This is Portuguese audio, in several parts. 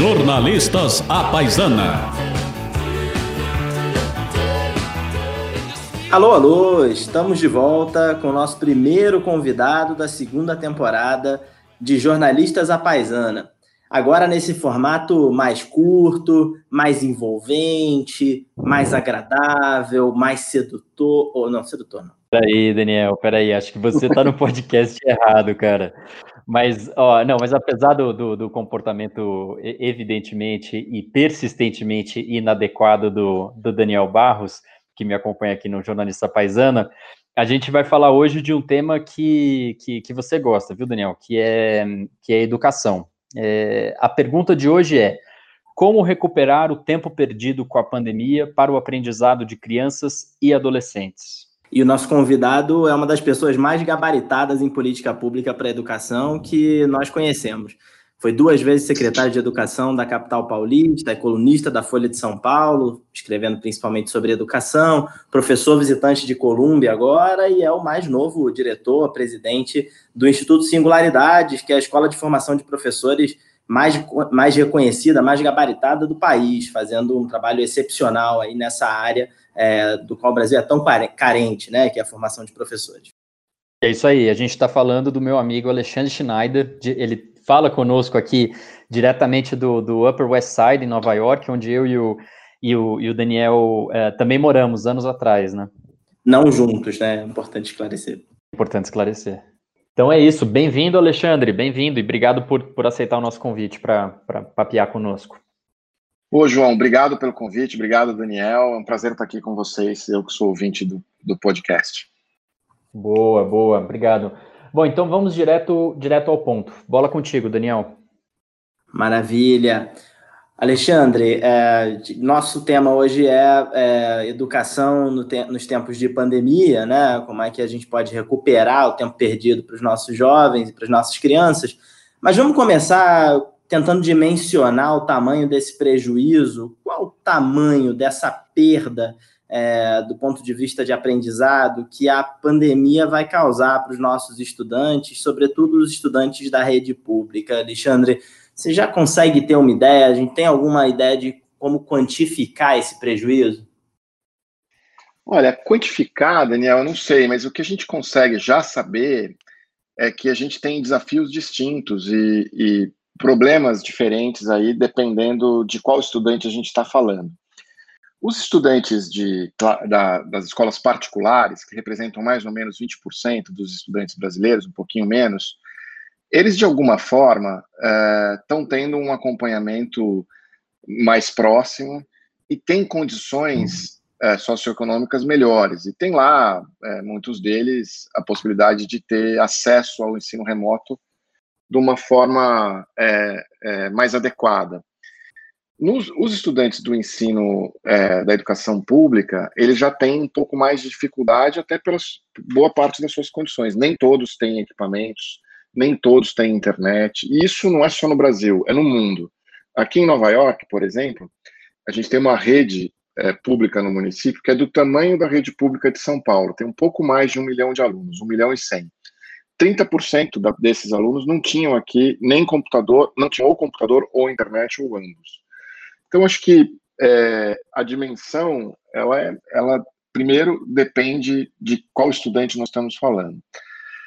Jornalistas à Paisana. Alô, alô, estamos de volta com o nosso primeiro convidado da segunda temporada de Jornalistas à Paisana. Agora nesse formato mais curto, mais envolvente, mais agradável, mais sedutor, ou não, sedutor não. Peraí, Daniel, peraí, acho que você está no podcast errado, cara. Mas, ó, não, mas apesar do, do, do, comportamento evidentemente e persistentemente inadequado do, do Daniel Barros, que me acompanha aqui no Jornalista Paisana, a gente vai falar hoje de um tema que, que, que você gosta, viu, Daniel? Que é, que é educação. É, a pergunta de hoje é: como recuperar o tempo perdido com a pandemia para o aprendizado de crianças e adolescentes? E o nosso convidado é uma das pessoas mais gabaritadas em política pública para a educação que nós conhecemos. Foi duas vezes secretário de Educação da capital paulista, é colunista da Folha de São Paulo, escrevendo principalmente sobre educação, professor visitante de Colômbia agora e é o mais novo diretor, presidente do Instituto Singularidades, que é a escola de formação de professores mais, mais reconhecida, mais gabaritada do país, fazendo um trabalho excepcional aí nessa área é, do qual o Brasil é tão carente, né, que é a formação de professores. É isso aí, a gente está falando do meu amigo Alexandre Schneider, de, ele fala conosco aqui diretamente do, do Upper West Side, em Nova York, onde eu e o, e o, e o Daniel é, também moramos anos atrás, né? Não juntos, né? Importante esclarecer. Importante esclarecer. Então é isso, bem-vindo, Alexandre, bem-vindo e obrigado por, por aceitar o nosso convite para papear conosco. Ô, João, obrigado pelo convite, obrigado, Daniel. É um prazer estar aqui com vocês, eu que sou ouvinte do, do podcast. Boa, boa, obrigado. Bom, então vamos direto, direto ao ponto. Bola contigo, Daniel. Maravilha. Alexandre, é, nosso tema hoje é, é educação no te nos tempos de pandemia, né? Como é que a gente pode recuperar o tempo perdido para os nossos jovens e para as nossas crianças. Mas vamos começar tentando dimensionar o tamanho desse prejuízo, qual o tamanho dessa perda é, do ponto de vista de aprendizado que a pandemia vai causar para os nossos estudantes, sobretudo os estudantes da rede pública. Alexandre, você já consegue ter uma ideia? A gente tem alguma ideia de como quantificar esse prejuízo? Olha, quantificar, Daniel, eu não sei, mas o que a gente consegue já saber é que a gente tem desafios distintos e, e problemas diferentes aí, dependendo de qual estudante a gente está falando. Os estudantes de, da, das escolas particulares, que representam mais ou menos 20% dos estudantes brasileiros, um pouquinho menos, eles de alguma forma estão uh, tendo um acompanhamento mais próximo e têm condições uh, socioeconômicas melhores. E tem lá, uh, muitos deles, a possibilidade de ter acesso ao ensino remoto de uma forma é, é, mais adequada. Nos, os estudantes do ensino é, da educação pública, eles já têm um pouco mais de dificuldade, até pela boa parte das suas condições. Nem todos têm equipamentos, nem todos têm internet. E isso não é só no Brasil, é no mundo. Aqui em Nova York, por exemplo, a gente tem uma rede é, pública no município que é do tamanho da rede pública de São Paulo. Tem um pouco mais de um milhão de alunos, um milhão e cem. 30% da, desses alunos não tinham aqui nem computador, não tinham ou computador ou internet ou ambos. Então, acho que é, a dimensão, ela, é, ela primeiro depende de qual estudante nós estamos falando.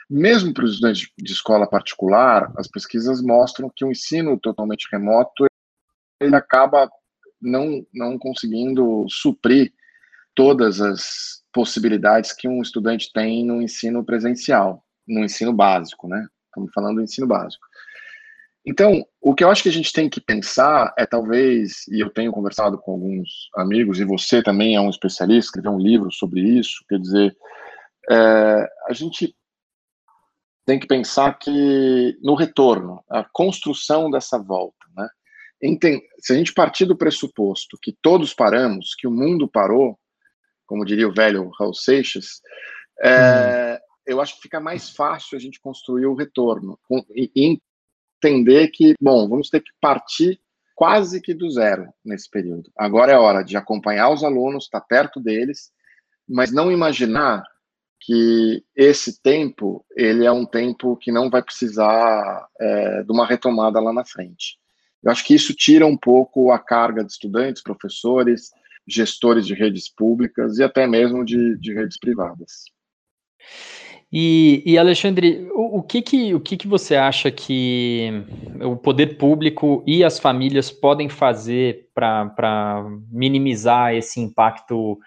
Mesmo para os estudantes de escola particular, as pesquisas mostram que o ensino totalmente remoto ele acaba não, não conseguindo suprir todas as possibilidades que um estudante tem no ensino presencial no ensino básico, né? Estamos falando do ensino básico. Então, o que eu acho que a gente tem que pensar é talvez, e eu tenho conversado com alguns amigos, e você também é um especialista, escreveu um livro sobre isso, quer dizer, é, a gente tem que pensar que no retorno, a construção dessa volta, né? Se a gente partir do pressuposto que todos paramos, que o mundo parou, como diria o velho Raul Seixas, é, hum eu acho que fica mais fácil a gente construir o retorno e entender que, bom, vamos ter que partir quase que do zero nesse período. Agora é hora de acompanhar os alunos, estar tá perto deles, mas não imaginar que esse tempo ele é um tempo que não vai precisar é, de uma retomada lá na frente. Eu acho que isso tira um pouco a carga de estudantes, professores, gestores de redes públicas e até mesmo de, de redes privadas. E, e, Alexandre, o, o, que, que, o que, que você acha que o poder público e as famílias podem fazer para minimizar esse impacto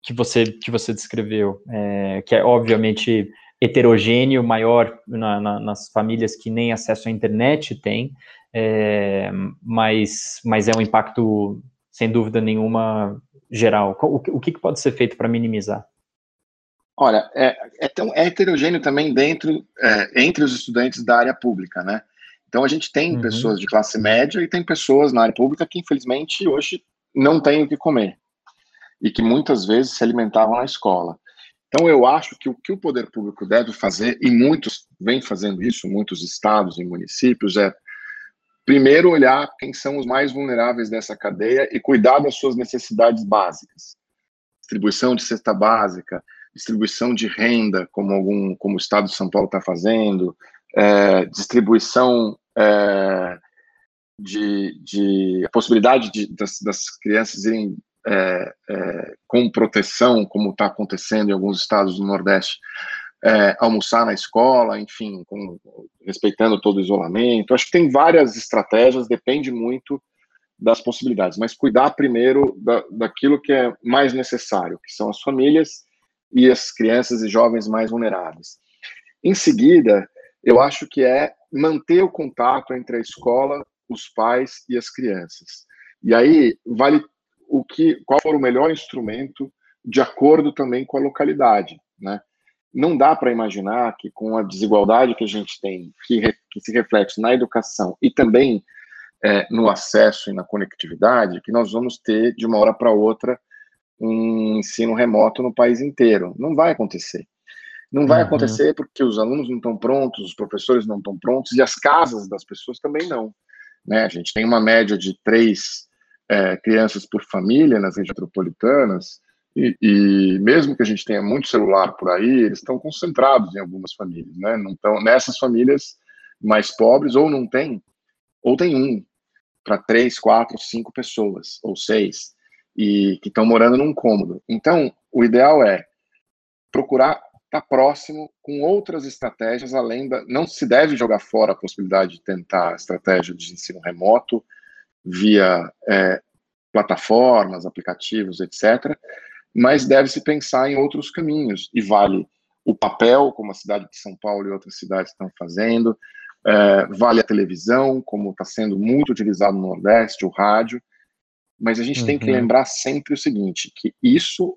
que você, que você descreveu? É, que é obviamente heterogêneo, maior na, na, nas famílias que nem acesso à internet têm, é, mas, mas é um impacto, sem dúvida nenhuma, geral. O, o que, que pode ser feito para minimizar? Olha, é, é, tão é heterogêneo também dentro, é, entre os estudantes da área pública, né? Então a gente tem uhum. pessoas de classe média e tem pessoas na área pública que infelizmente hoje não têm o que comer e que muitas vezes se alimentavam na escola. Então eu acho que o que o poder público deve fazer e muitos vêm fazendo isso, muitos estados e municípios é primeiro olhar quem são os mais vulneráveis dessa cadeia e cuidar das suas necessidades básicas. Distribuição de cesta básica, distribuição de renda, como algum, como o Estado de São Paulo está fazendo, é, distribuição é, de, de a possibilidade de, das, das crianças irem é, é com proteção, como está acontecendo em alguns estados do Nordeste, é, almoçar na escola, enfim, com, respeitando todo o isolamento. Acho que tem várias estratégias, depende muito das possibilidades, mas cuidar primeiro da, daquilo que é mais necessário, que são as famílias e as crianças e jovens mais vulneráveis. Em seguida, eu acho que é manter o contato entre a escola, os pais e as crianças. E aí vale o que, qual for o melhor instrumento de acordo também com a localidade, né? Não dá para imaginar que com a desigualdade que a gente tem, que, re, que se reflete na educação e também é, no acesso e na conectividade, que nós vamos ter de uma hora para outra um ensino remoto no país inteiro. Não vai acontecer. Não vai uhum. acontecer porque os alunos não estão prontos, os professores não estão prontos e as casas das pessoas também não. Né? A gente tem uma média de três é, crianças por família nas regiões metropolitanas e, e, mesmo que a gente tenha muito celular por aí, eles estão concentrados em algumas famílias, né? Não estão nessas famílias mais pobres ou não tem, ou tem um para três, quatro, cinco pessoas ou seis e que estão morando num cômodo. Então, o ideal é procurar estar tá próximo com outras estratégias, além da. Não se deve jogar fora a possibilidade de tentar a estratégia de ensino remoto via é, plataformas, aplicativos, etc. Mas deve-se pensar em outros caminhos, e vale o papel, como a cidade de São Paulo e outras cidades estão fazendo, é, vale a televisão, como está sendo muito utilizado no Nordeste, o rádio, mas a gente uhum. tem que uhum. lembrar sempre o seguinte, que isso,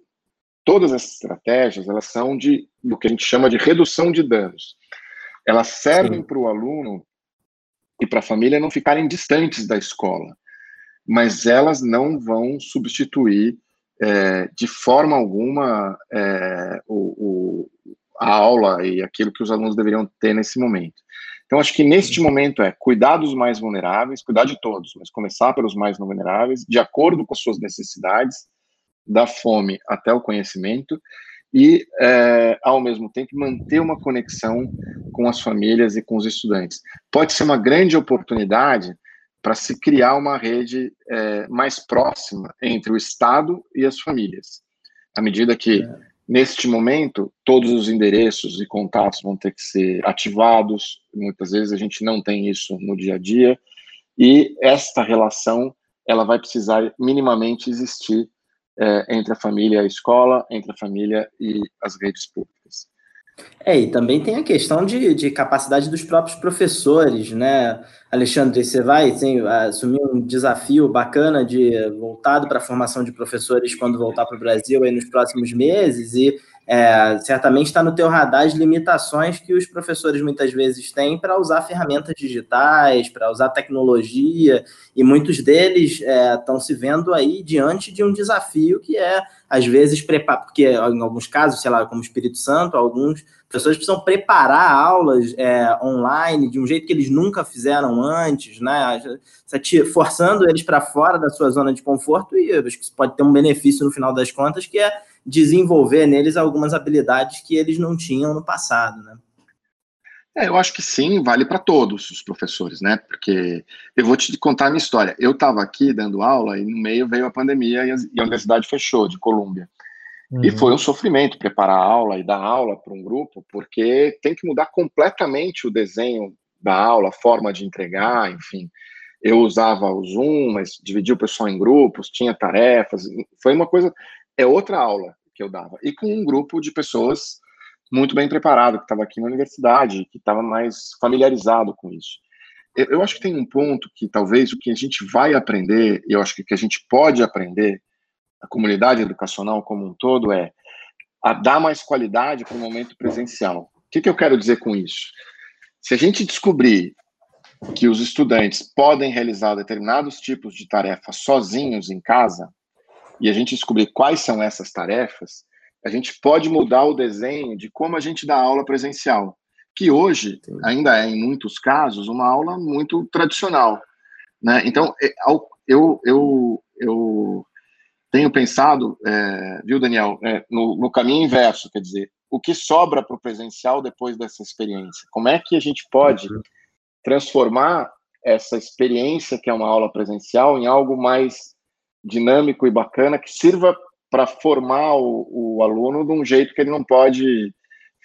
todas essas estratégias, elas são de do que a gente chama de redução de danos. Elas servem para o aluno e para a família não ficarem distantes da escola, mas elas não vão substituir é, de forma alguma é, o, o, a aula e aquilo que os alunos deveriam ter nesse momento. Então, acho que neste momento é cuidar dos mais vulneráveis, cuidar de todos, mas começar pelos mais vulneráveis, de acordo com as suas necessidades, da fome até o conhecimento, e, é, ao mesmo tempo, manter uma conexão com as famílias e com os estudantes. Pode ser uma grande oportunidade para se criar uma rede é, mais próxima entre o Estado e as famílias, à medida que é. Neste momento, todos os endereços e contatos vão ter que ser ativados. Muitas vezes a gente não tem isso no dia a dia. E esta relação, ela vai precisar minimamente existir é, entre a família e a escola, entre a família e as redes públicas. É, e também tem a questão de, de capacidade dos próprios professores, né? Alexandre, você vai assim, assumir um desafio bacana de voltado para a formação de professores quando voltar para o Brasil aí nos próximos meses e é, certamente está no teu radar as limitações que os professores muitas vezes têm para usar ferramentas digitais, para usar tecnologia, e muitos deles estão é, se vendo aí diante de um desafio que é, às vezes, preparar, porque em alguns casos, sei lá, como Espírito Santo, alguns professores precisam preparar aulas é, online de um jeito que eles nunca fizeram antes, né? Forçando eles para fora da sua zona de conforto, e acho que isso pode ter um benefício no final das contas, que é desenvolver neles algumas habilidades que eles não tinham no passado, né? É, eu acho que sim, vale para todos os professores, né? Porque eu vou te contar a minha história. Eu estava aqui dando aula e no meio veio a pandemia e a, universidade fechou de Colômbia. Uhum. E foi um sofrimento preparar a aula e dar aula para um grupo, porque tem que mudar completamente o desenho da aula, a forma de entregar, enfim. Eu usava o Zoom, mas dividia o pessoal em grupos, tinha tarefas. Foi uma coisa. É outra aula que eu dava. E com um grupo de pessoas muito bem preparado, que estava aqui na universidade, que estava mais familiarizado com isso. Eu, eu, acho que tem um ponto que talvez o que a gente vai aprender, eu acho que o que a gente pode aprender, a comunidade educacional como um todo, é a dar mais qualidade para o momento presencial. O que, que eu quero dizer com isso? Se a gente descobrir que os estudantes podem realizar determinados tipos de tarefas sozinhos em casa, e a gente descobrir quais são essas tarefas, a gente pode mudar o desenho de como a gente dá aula presencial, que hoje ainda é, em muitos casos, uma aula muito tradicional. Né? Então, é, eu, eu, eu tenho pensado, é, viu, Daniel, é, no, no, caminho inverso, quer dizer, o que sobra para o presencial depois dessa experiência? Como é que a gente pode uhum. transformar essa experiência, que é uma aula presencial, em algo mais dinâmico e bacana, que sirva para formar o, o, aluno de um jeito que ele não pode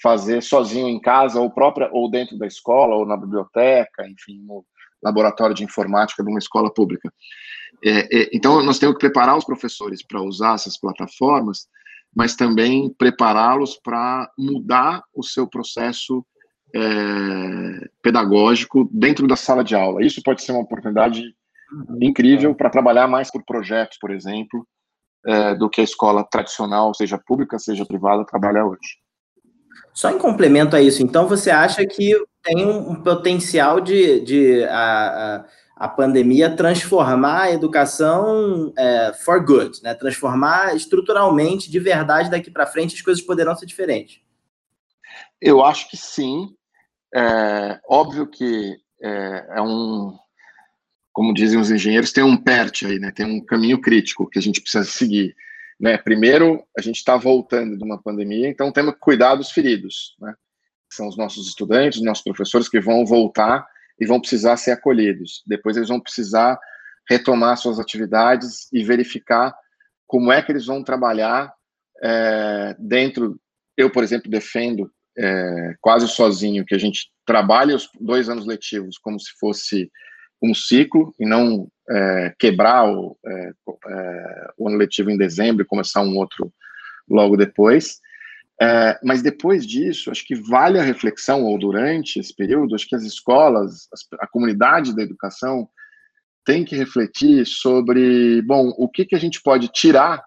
fazer sozinho em casa ou própria ou dentro da escola ou na biblioteca, enfim, no laboratório de informática de uma escola pública. É, é, então nós temos que preparar os professores para usar essas plataformas, mas também prepará-los para mudar o seu processo é, pedagógico dentro da sala de aula. Isso pode ser uma oportunidade incrível para trabalhar mais por projetos, por exemplo, é, do que a escola tradicional, seja pública, seja privada, trabalha hoje. Só em complemento a isso, então você acha que tem um potencial de, de a, a, a pandemia transformar a educação é, for good, né? transformar estruturalmente, de verdade, daqui para frente as coisas poderão ser diferentes? Eu acho que sim. É, óbvio que é, é um, como dizem os engenheiros, tem um PERT aí, né? Tem um caminho crítico que a gente precisa seguir. Né? Primeiro, a gente está voltando de uma pandemia, então temos que cuidar dos feridos, né? São os nossos estudantes, os nossos professores que vão voltar e vão precisar ser acolhidos. Depois eles vão precisar retomar suas atividades e verificar como é que eles vão trabalhar é, dentro. Eu, por exemplo, defendo é, quase sozinho que a gente trabalhe os dois anos letivos como se fosse um ciclo e não é, quebrar o, é, é, o, ano letivo em dezembro e começar um outro logo depois. É, mas depois disso, acho que vale a reflexão, ou durante esse período, acho que as escolas, a comunidade da educação tem que refletir sobre, bom, o que, que a gente pode tirar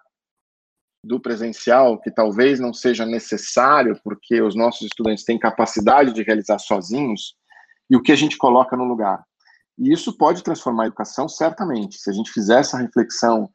do presencial, que talvez não seja necessário, porque os nossos estudantes têm capacidade de realizar sozinhos, e o que a gente coloca no lugar. E isso pode transformar a educação, certamente. Se a gente fizer essa reflexão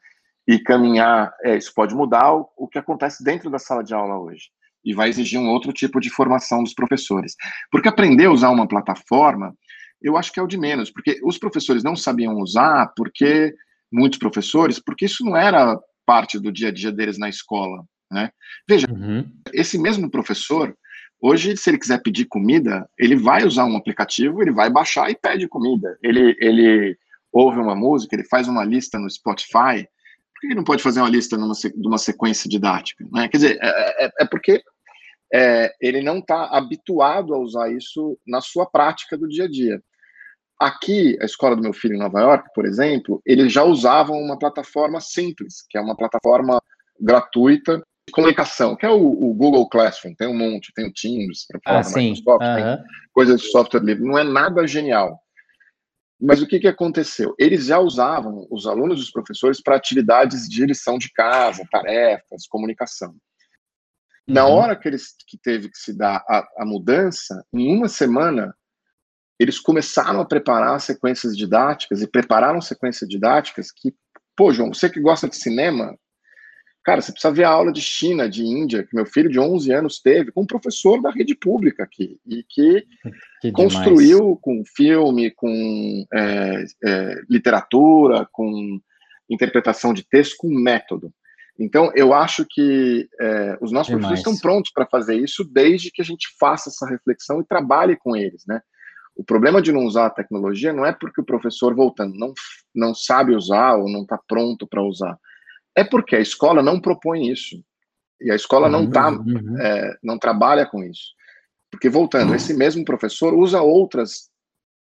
e caminhar, é, isso pode mudar o, o que acontece dentro da sala de aula hoje. E vai exigir um outro tipo de formação dos professores. Porque aprender a usar uma plataforma, eu acho que é o de menos. Porque os professores não sabiam usar, porque muitos professores, porque isso não era parte do dia a dia deles na escola. Né? Veja, uhum. esse mesmo professor, Hoje, se ele quiser pedir comida, ele vai usar um aplicativo, ele vai baixar e pede comida. Ele, ele ouve uma música, ele faz uma lista no Spotify. Por que ele não pode fazer uma lista numa, de uma sequência didática? Né? Quer dizer, é, é, é porque é, ele não está habituado a usar isso na sua prática do dia a dia. Aqui, a escola do meu filho em Nova York, por exemplo, eles já usavam uma plataforma simples, que é uma plataforma gratuita comunicação, que é o, o, Google Classroom, tem um monte, tem o Teams, para falar ah, Microsoft, uhum. tem coisas de software livre, não é nada genial. Mas o que, que aconteceu? Eles já usavam, os alunos e os professores, para atividades de lição de casa, tarefas, comunicação. Uhum. Na hora que eles que teve que se dar a, a mudança, em uma semana, eles começaram a preparar sequências didáticas e prepararam sequências didáticas que, pô, João, você que gosta de cinema, Cara, você precisa ver a aula de China, de Índia, que meu filho de 11 anos teve, com um professor da rede pública aqui, e que, que construiu demais. com filme, com é, é, literatura, com interpretação de texto, com método. Então, eu acho que é, os nossos Demais. professores estão prontos para fazer isso desde que a gente faça essa reflexão e trabalhe com eles, né? O problema de não usar a tecnologia não é porque o professor, voltando, não, não sabe usar ou não está pronto para usar. É porque a escola não propõe isso. E a escola não, tá, uhum. é, não trabalha com isso. Porque, voltando, uhum. esse mesmo professor usa outras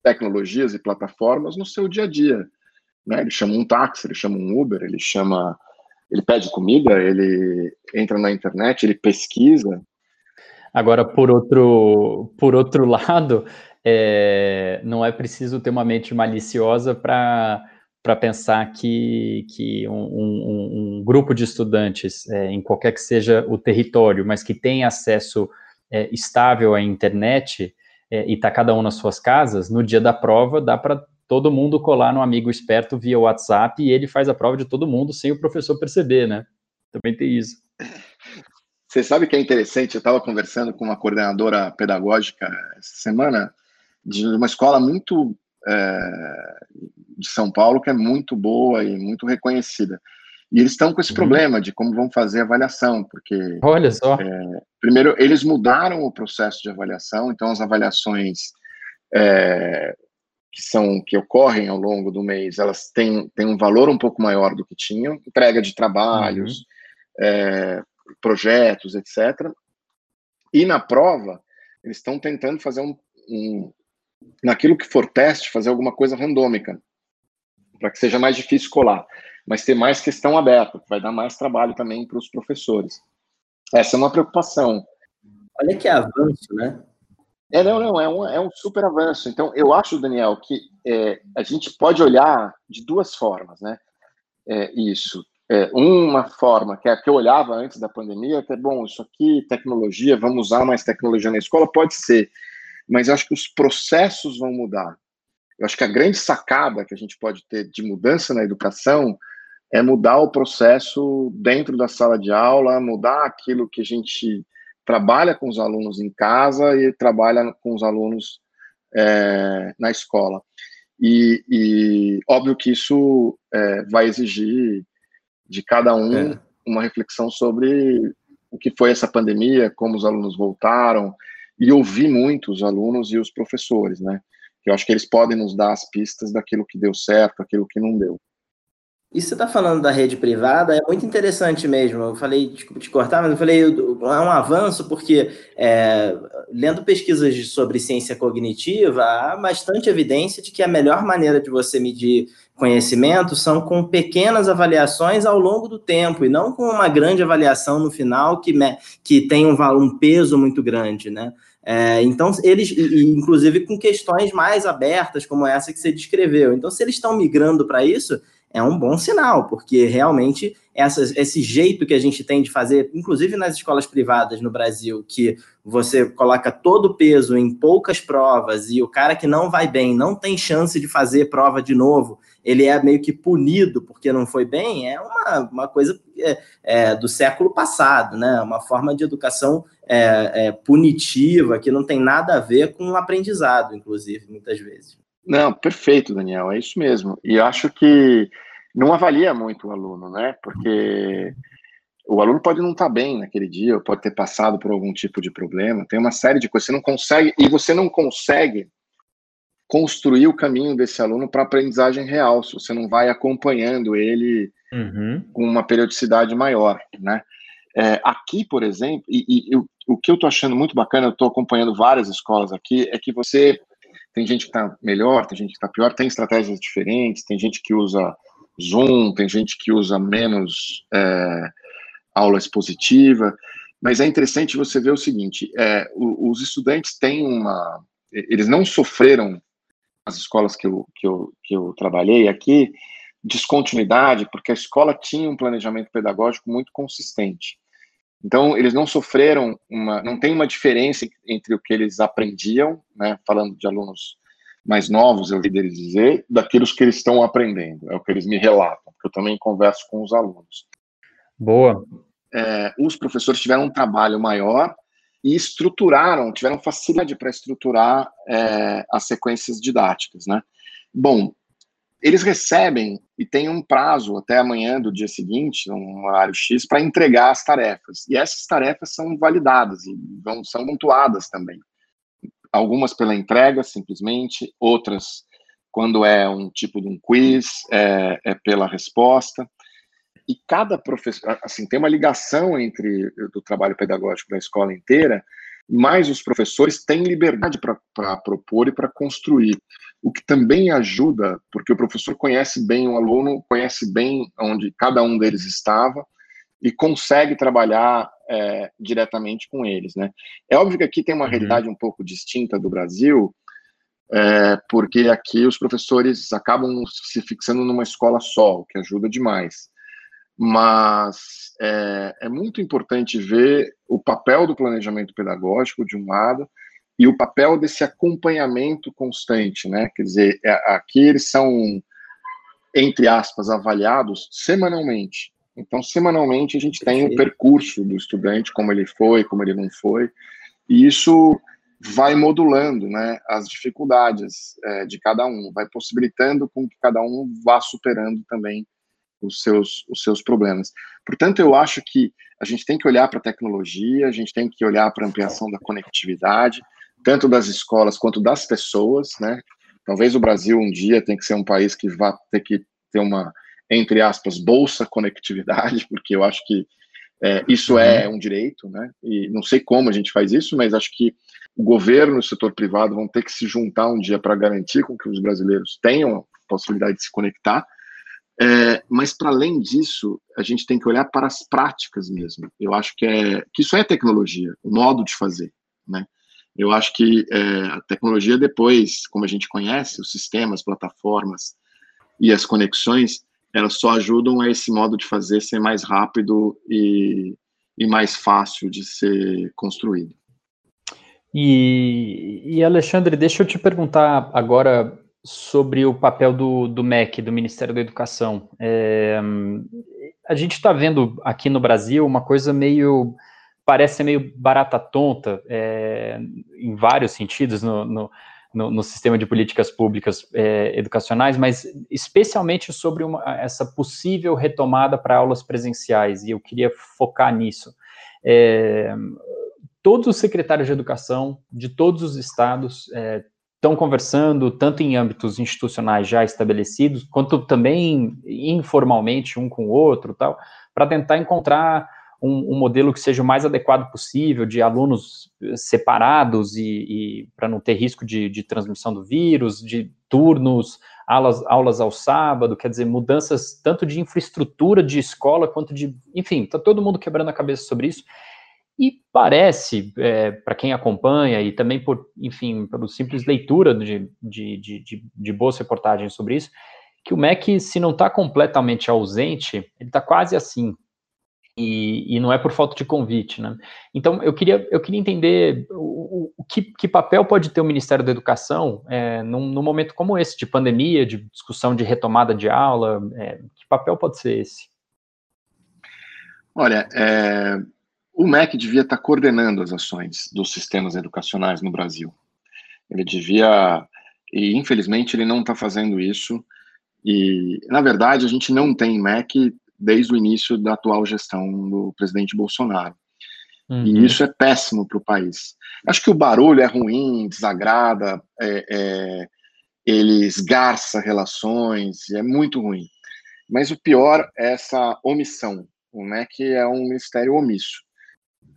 tecnologias e plataformas no seu dia a dia. Né? Ele chama um táxi, ele chama um Uber, ele chama. Ele pede comida, ele entra na internet, ele pesquisa. Agora, por outro, por outro lado, é, não é preciso ter uma mente maliciosa para para pensar que, que um, um, um, grupo de estudantes, é, em qualquer que seja o território, mas que tem acesso é, estável à internet é, e está cada um nas suas casas, no dia da prova dá para todo mundo colar no amigo esperto via WhatsApp e ele faz a prova de todo mundo sem o professor perceber, né? Também tem isso. Você sabe que é interessante, eu estava conversando com uma coordenadora pedagógica essa semana de uma escola muito é, de São Paulo que é muito boa e muito reconhecida. E eles estão com esse uhum. problema de como vão fazer a avaliação, porque. Olha só. É, primeiro, eles mudaram o processo de avaliação, então as avaliações é, que são que ocorrem ao longo do mês, elas têm, têm um valor um pouco maior do que tinham, entrega de trabalhos, uhum. é, projetos, etc. E na prova, eles estão tentando fazer um, um, naquilo que for teste, fazer alguma coisa randômica, para que seja mais difícil colar, mas ter mais questão aberta, que vai dar mais trabalho também para os professores. Essa é uma preocupação. Olha que avanço, né? É, não, não, é um, é um super avanço. Então, eu acho, Daniel, que é, a gente pode olhar de duas formas, né? É, isso. É, uma forma, que é a que eu olhava antes da pandemia, que é, bom, isso aqui, tecnologia, vamos usar mais tecnologia na escola, pode ser mas eu acho que os processos vão mudar. Eu acho que a grande sacada que a gente pode ter de mudança na educação é mudar o processo dentro da sala de aula, mudar aquilo que a gente trabalha com os alunos em casa e trabalha com os alunos é, na escola. E, e, óbvio que isso é, vai exigir de cada um é. uma reflexão sobre o que foi essa pandemia, como os alunos voltaram, e ouvir muito os alunos e os professores, né? Eu acho que eles podem nos dar as pistas daquilo que deu certo, aquilo que não deu. Isso você está falando da rede privada, é muito interessante mesmo. Eu falei, desculpa te cortar, mas eu falei, é um avanço, porque é, lendo pesquisas sobre ciência cognitiva, há bastante evidência de que a melhor maneira de você medir conhecimento são com pequenas avaliações ao longo do tempo, e não com uma grande avaliação no final que, que tem um, um peso muito grande, né? É, então, eles, inclusive com questões mais abertas, como essa que você descreveu. Então, se eles estão migrando para isso, é um bom sinal, porque realmente essas, esse jeito que a gente tem de fazer, inclusive nas escolas privadas no Brasil, que você coloca todo o peso em poucas provas e o cara que não vai bem não tem chance de fazer prova de novo, ele é meio que punido porque não foi bem, é uma, uma coisa é, é, do século passado, né? Uma forma de educação é, é punitiva que não tem nada a ver com o aprendizado, inclusive, muitas vezes. Não, perfeito, Daniel, é isso mesmo. E acho que não avalia muito o aluno, né? Porque o aluno pode não estar tá bem naquele dia, pode ter passado por algum tipo de problema, tem uma série de coisas. Você não consegue, e você não consegue construir o caminho desse aluno para aprendizagem real, se você não vai acompanhando ele uhum. com uma periodicidade maior, né? É, aqui, por exemplo, e, e eu, o que eu estou achando muito bacana, eu estou acompanhando várias escolas aqui, é que você tem gente que está melhor, tem gente que está pior, tem estratégias diferentes, tem gente que usa Zoom, tem gente que usa menos é, aula expositiva, mas é interessante você ver o seguinte: é, os estudantes têm uma. Eles não sofreram, as escolas que eu, que eu, que eu trabalhei aqui, descontinuidade, porque a escola tinha um planejamento pedagógico muito consistente. Então, eles não sofreram uma, não tem uma diferença entre o que eles aprendiam, né, falando de alunos mais novos, eu ouvi deles dizer, daqueles que eles estão aprendendo, é o que eles me relatam, porque eu também converso com os alunos. Boa. É, os professores tiveram um trabalho maior e estruturaram, tiveram facilidade para estruturar é, as sequências didáticas, né? Bom, eles recebem e tem um prazo até amanhã do dia seguinte, um horário X, para entregar as tarefas. E essas tarefas são validadas e vão, são pontuadas também. Algumas pela entrega, simplesmente, outras, quando é um tipo de um quiz, é, é pela resposta. E cada professor, assim, tem uma ligação entre o trabalho pedagógico da escola inteira, mas os professores têm liberdade para propor e para construir, o que também ajuda, porque o professor conhece bem o aluno, conhece bem onde cada um deles estava e consegue trabalhar é, diretamente com eles, né? É óbvio que aqui tem uma uhum. realidade um pouco distinta do Brasil, é, porque aqui os professores acabam se fixando numa escola só, o que ajuda demais mas é, é, muito importante ver o papel do planejamento pedagógico, de um lado, e o papel desse acompanhamento constante, né? Quer dizer, é, aqui eles são, entre aspas, avaliados semanalmente. Então, semanalmente, a gente tem o percurso do estudante, como ele foi, como ele não foi, e isso vai modulando né, as dificuldades é, de cada um, vai possibilitando com que cada um vá superando também os seus, os seus problemas. Portanto, eu acho que a gente tem que olhar para a tecnologia, a gente tem que olhar para a ampliação da conectividade, tanto das escolas quanto das pessoas, né? Talvez o Brasil um dia tenha que ser um país que vá ter que ter uma, entre aspas, bolsa conectividade, porque eu acho que é, isso é uhum. um direito, né? E não sei como a gente faz isso, mas acho que o governo e o setor privado vão ter que se juntar um dia para garantir com que os brasileiros tenham a possibilidade de se conectar. É, mas para além disso, a gente tem que olhar para as práticas mesmo. Eu acho que é que isso é tecnologia, o modo de fazer, né? Eu acho que é, a tecnologia depois, como a gente conhece, os sistemas, plataformas e as conexões, elas só ajudam a esse modo de fazer ser mais rápido e, e mais fácil de ser construído. E, e Alexandre, deixa eu te perguntar agora sobre o papel do, do MEC, do Ministério da Educação. É, a gente está vendo aqui no Brasil uma coisa meio. Parece meio barata tonta, é, em vários sentidos, no, no, no, no, sistema de políticas públicas é, educacionais, mas especialmente sobre uma, essa possível retomada para aulas presenciais, e eu queria focar nisso. É, todos os secretários de educação de todos os estados é, estão conversando tanto em âmbitos institucionais já estabelecidos, quanto também informalmente um com o outro, tal, para tentar encontrar um, um, modelo que seja o mais adequado possível, de alunos separados e, e para não ter risco de, de, transmissão do vírus, de turnos, aulas, aulas ao sábado, quer dizer, mudanças tanto de infraestrutura de escola quanto de, enfim, está todo mundo quebrando a cabeça sobre isso. E parece, é, para quem acompanha, e também por, enfim, pela simples leitura de, de, de, de, boas reportagens sobre isso, que o MEC, se não está completamente ausente, ele está quase assim. E, e, não é por falta de convite, né? Então, eu queria, eu queria entender o, o que, que, papel pode ter o Ministério da Educação é, num, num, momento como esse, de pandemia, de discussão de retomada de aula, é, que papel pode ser esse? Olha, é, o MEC devia estar coordenando as ações dos sistemas educacionais no Brasil. Ele devia, e infelizmente ele não está fazendo isso, e na verdade a gente não tem MEC desde o início da atual gestão do presidente Bolsonaro. Uhum. E isso é péssimo para o país. Acho que o barulho é ruim, desagrada, é, é, ele esgarça relações, é muito ruim. Mas o pior é essa omissão. O MEC é um ministério omisso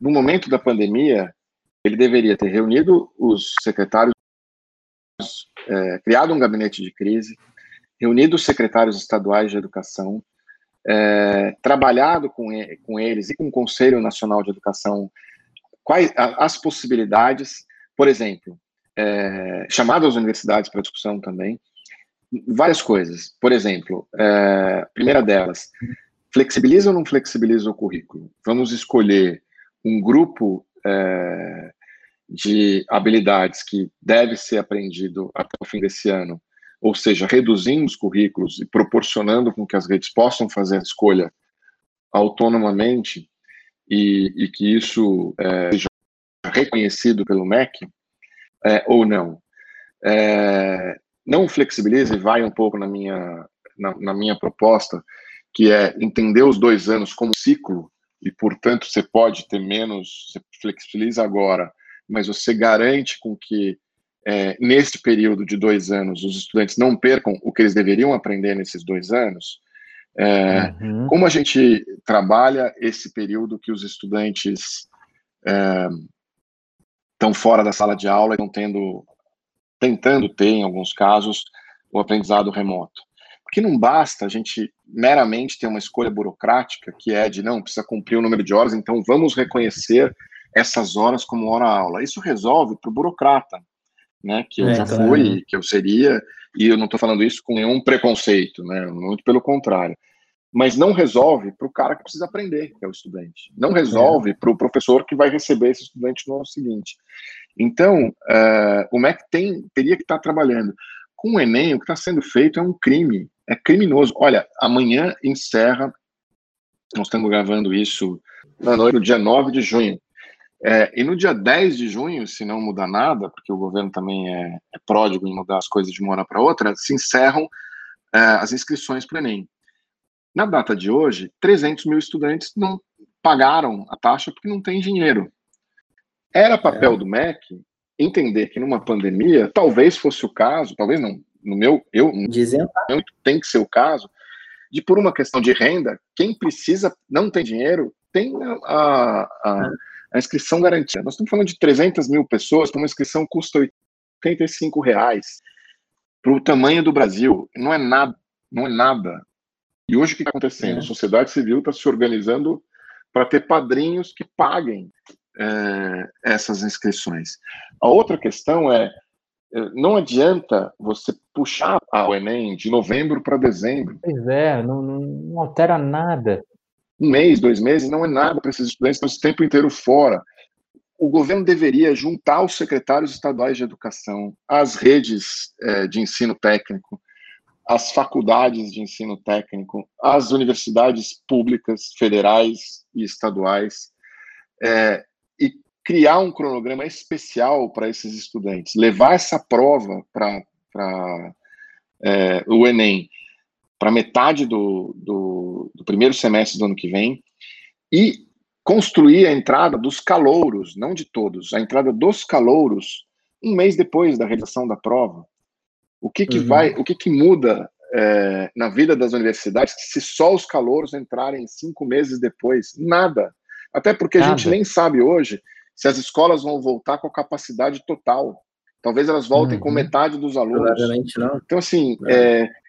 no momento da pandemia, ele deveria ter reunido os secretários, é, criado um gabinete de crise, reunido os secretários estaduais de educação, é, trabalhado com, com eles e com o Conselho Nacional de Educação quais as possibilidades, por exemplo, é, chamado as universidades para discussão também, várias coisas. Por exemplo, é, primeira delas, flexibiliza ou não flexibiliza o currículo? Vamos escolher um grupo é, de habilidades que deve ser aprendido até o fim desse ano, ou seja, reduzindo os currículos e proporcionando com que as redes possam fazer a escolha autonomamente e, e que isso é, seja reconhecido pelo MEC, é, ou não. É, não flexibiliza e vai um pouco na minha, na, na minha proposta, que é entender os dois anos como ciclo, e, portanto, você pode ter menos, você flexibiliza agora, mas você garante com que é, neste período de dois anos os estudantes não percam o que eles deveriam aprender nesses dois anos. É, uhum. Como a gente trabalha esse período que os estudantes estão é, fora da sala de aula e estão tendo, tentando ter, em alguns casos, o aprendizado remoto? Porque não basta a gente meramente ter uma escolha burocrática que é de não precisa cumprir o número de horas, então vamos reconhecer essas horas como hora-aula. Isso resolve para o burocrata, né? Que eu é, já claro. fui, que eu seria, e eu não estou falando isso com nenhum preconceito, né? Muito pelo contrário. Mas não resolve para o cara que precisa aprender, que é o estudante. Não resolve é. para o professor que vai receber esse estudante no ano seguinte. Então, uh, o MEC tem, teria que estar tá trabalhando. Com o Enem, o que está sendo feito é um crime, é criminoso. Olha, amanhã encerra, nós estamos gravando isso na noite, no dia 9 de junho. É, e no dia 10 de junho, se não mudar nada, porque o governo também é, é pródigo em mudar as coisas de uma hora para outra, se encerram é, as inscrições para o Enem. Na data de hoje, 300 mil estudantes não pagaram a taxa porque não tem dinheiro. Era papel é. do MEC entender que numa pandemia, talvez fosse o caso, talvez não, no meu, eu, Dizendo. tem que ser o caso, de por uma questão de renda, quem precisa, não tem dinheiro, tem a, a, a inscrição garantida. Nós estamos falando de 300 mil pessoas, uma inscrição custa 85 reais. Para o tamanho do Brasil, não é nada, não é nada. E hoje o que está acontecendo? É. A sociedade civil está se organizando para ter padrinhos que paguem é, essas inscrições. A outra questão é não adianta você puxar o Enem de novembro para dezembro. Pois é, não, não, altera nada. Um mês, dois meses, não é nada para esses estudantes, estão esse tempo inteiro fora. O governo deveria juntar os secretários estaduais de educação, as redes é, de ensino técnico, as faculdades de ensino técnico, as universidades públicas, federais e estaduais, é, criar um cronograma especial para esses estudantes, levar essa prova para é, o Enem para metade do, do, do, primeiro semestre do ano que vem e construir a entrada dos calouros, não de todos, a entrada dos calouros um mês depois da realização da prova. O que, que uhum. vai, o que, que muda é, na vida das universidades se só os calouros entrarem cinco meses depois? Nada. Até porque Nada. a gente nem sabe hoje se as escolas vão voltar com a capacidade total. Talvez elas voltem uhum. com metade dos alunos. Não. Então, assim, é. é,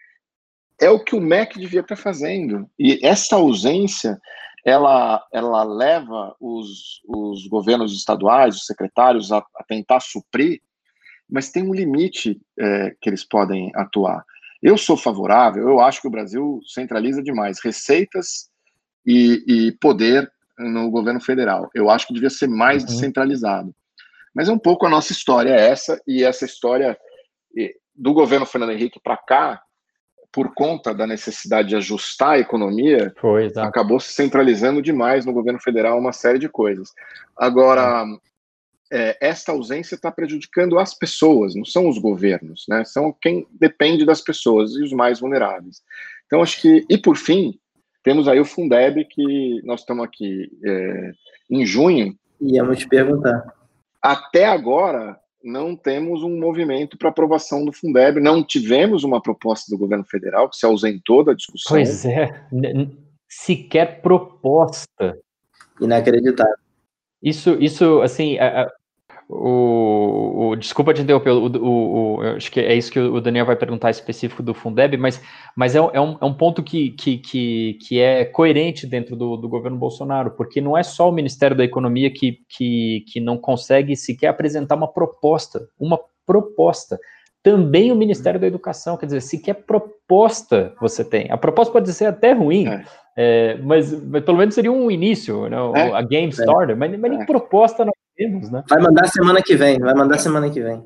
é o que o MEC devia estar fazendo. E essa ausência, ela, ela leva os, os governos estaduais, os secretários, a, a tentar suprir, mas tem um limite é, que eles podem atuar. Eu sou favorável, eu acho que o Brasil centraliza demais receitas e, e poder no governo federal. Eu acho que devia ser mais uhum. descentralizado. Mas é um pouco a nossa história essa, e essa história do governo Fernando Henrique para cá, por conta da necessidade de ajustar a economia, Foi, acabou se centralizando demais no governo federal uma série de coisas. Agora, é, esta ausência está prejudicando as pessoas, não são os governos, né? São quem depende das pessoas e os mais vulneráveis. Então, acho que, e por fim, temos aí o Fundeb, que nós estamos aqui é, em junho. Íamos te perguntar. Até agora, não temos um movimento para aprovação do Fundeb, não tivemos uma proposta do governo federal, que se ausentou da discussão. Pois é, sequer proposta. Inacreditável. Isso, isso assim, a, o, o, desculpa te interromper, o, o, o, acho que é isso que o Daniel vai perguntar específico do Fundeb, mas, mas é, é, um, é um ponto que, que, que, que é coerente dentro do, do governo Bolsonaro, porque não é só o Ministério da Economia que, que, que não consegue sequer apresentar uma proposta, uma proposta. Também o Ministério da Educação, quer dizer, sequer proposta você tem. A proposta pode ser até ruim, é. É, mas, mas, pelo menos seria um início, né? É. a game starter, mas, mas nem é. proposta não temos, né? Vai mandar semana que vem, vai mandar semana que vem.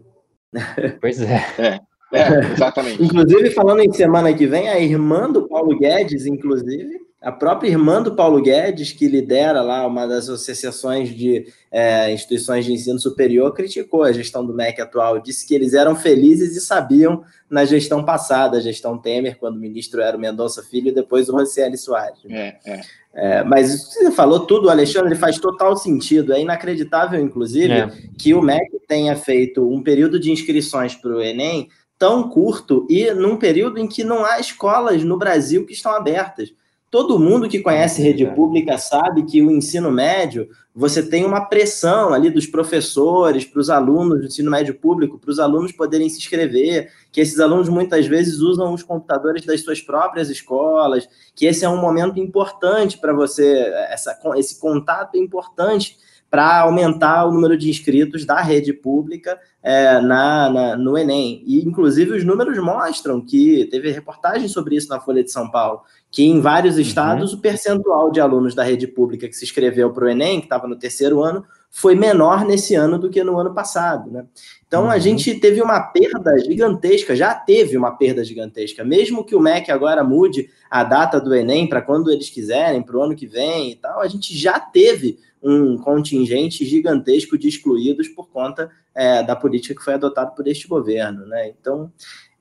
Pois é. É, é exatamente. inclusive, falando em semana que vem, a irmã do Paulo Guedes, inclusive, a própria irmã do Paulo Guedes, que lidera lá uma das associações de é, instituições de ensino superior, criticou a gestão do MEC atual, disse que eles eram felizes e sabiam na gestão passada, a gestão Temer, quando o ministro era o Mendonça Filho e depois o Rocieli Soares. É, é. É, mas você falou tudo, Alexandre, faz total sentido. É inacreditável, inclusive, é. que o MEC tenha feito um período de inscrições para o Enem tão curto e num período em que não há escolas no Brasil que estão abertas. Todo mundo que conhece rede pública sabe que o ensino médio, você tem uma pressão ali dos professores, para os alunos do ensino médio público, para os alunos poderem se inscrever, que esses alunos muitas vezes usam os computadores das suas próprias escolas, que esse é um momento importante para você, essa, esse contato é importante para aumentar o número de inscritos da rede pública é, na, na, no Enem. E, inclusive, os números mostram que teve reportagem sobre isso na Folha de São Paulo, que em vários uhum. estados uhum. o percentual de alunos da rede pública que se inscreveu para o Enem, que estava no terceiro ano, foi menor nesse ano do que no ano passado. Né? Então, uhum. a gente teve uma perda gigantesca, já teve uma perda gigantesca. Mesmo que o MEC agora mude a data do Enem para quando eles quiserem, para o ano que vem e tal, a gente já teve um contingente gigantesco de excluídos por conta é, da política que foi adotada por este governo. Né? Então,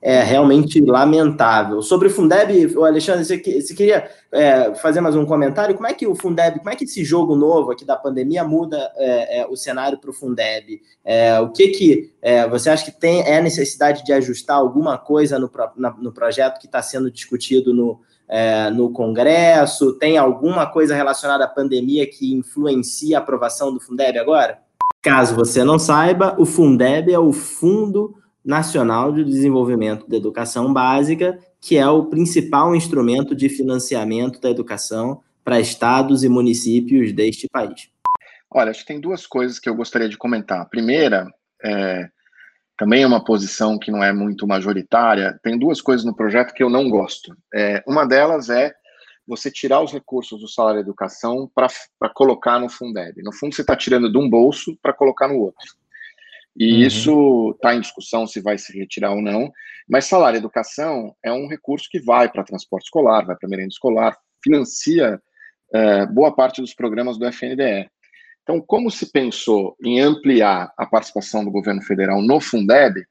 é realmente lamentável. Sobre o Fundeb, o Alexandre, você, queria é, fazer mais um comentário? Como é que o Fundeb, como é que esse jogo novo aqui da pandemia muda é, é, o cenário para o Fundeb? É, o que que é, você acha que tem é necessidade de ajustar alguma coisa no, na, no projeto que está sendo discutido no, é, no Congresso? Tem alguma coisa relacionada à pandemia que influencia a aprovação do Fundeb agora? Caso você não saiba, o Fundeb é o Fundo Nacional de Desenvolvimento da Educação Básica, que é o principal instrumento de financiamento da educação para estados e municípios deste país. Olha, acho que tem duas coisas que eu gostaria de comentar. A primeira, é, também é uma posição que não é muito majoritária, tem duas coisas no projeto que eu não gosto. É, uma delas é você tirar os recursos do salário de educação para colocar no Fundeb. No fundo, você está tirando de um bolso para colocar no outro. E uhum. isso está em discussão se vai se retirar ou não, mas salário educação é um recurso que vai para transporte escolar, vai para merenda escolar, financia é, boa parte dos programas do FNDE. Então, como se pensou em ampliar a participação do governo federal no Fundeb,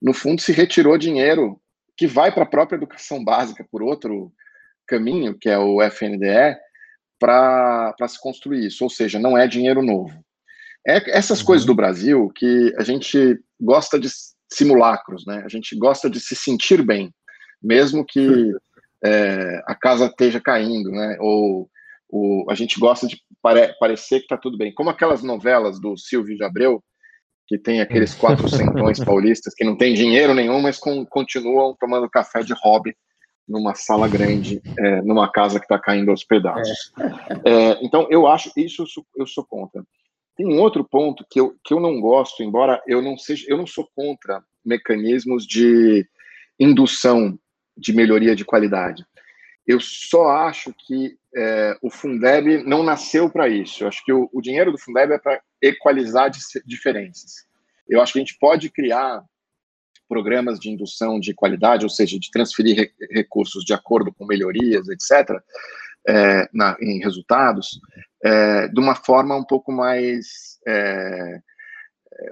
no fundo se retirou dinheiro que vai para a própria educação básica por outro caminho, que é o FNDE, para se construir isso. Ou seja, não é dinheiro novo. É essas uhum. coisas do Brasil que a gente gosta de simulacros, né? A gente gosta de se sentir bem, mesmo que é, a casa esteja caindo, né? Ou o, a gente gosta de pare, parecer que está tudo bem. Como aquelas novelas do Silvio de Abreu, que tem aqueles quatro centões paulistas que não tem dinheiro nenhum, mas com, continuam tomando café de hobby numa sala grande, é, numa casa que está caindo aos pedaços. É. é, então, eu acho, isso eu sou, eu sou, contra. Tem um outro ponto que eu, que eu não gosto, embora eu não seja, eu não sou contra mecanismos de indução de melhoria de qualidade. Eu só acho que é, o Fundeb não nasceu para isso. Eu acho que o, o, dinheiro do Fundeb é para equalizar diferenças. Eu acho que a gente pode criar programas de indução de qualidade, ou seja, de transferir re recursos de acordo com melhorias, etc., é, na, em resultados, é, de uma forma um pouco mais é,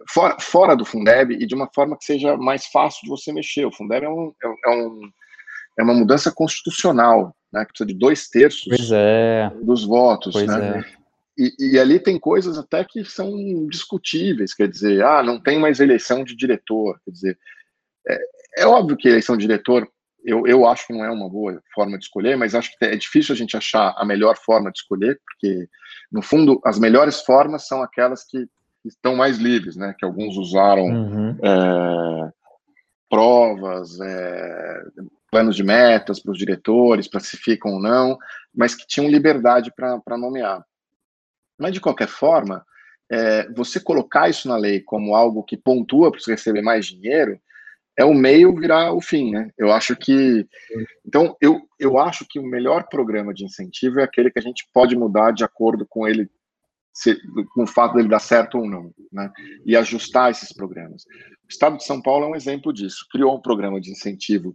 fora, fora, do Fundeb e de uma forma que seja mais fácil de você mexer. O Fundeb é um, é um é uma mudança constitucional, né, que precisa de dois terços é. dos votos. Né? É. E, e, ali tem coisas até que são discutíveis, quer dizer, ah, não tem mais eleição de diretor, quer dizer, é, é óbvio que eleição de diretor, eu, eu acho que não é uma boa forma de escolher, mas acho que é difícil a gente achar a melhor forma de escolher, porque, no fundo, as melhores formas são aquelas que estão mais livres, né, que alguns usaram uhum. é, provas, é, planos de metas para os diretores, para se ficam ou não, mas que tinham liberdade para nomear. Mas, de qualquer forma, é, você colocar isso na lei como algo que pontua para você receber mais dinheiro, é o meio virar o fim, né? Eu acho que. Então, eu, eu acho que o melhor programa de incentivo é aquele que a gente pode mudar de acordo com ele, se, com o fato dele dar certo ou não, né? E ajustar esses programas. O Estado de São Paulo é um exemplo disso. Criou um programa de incentivo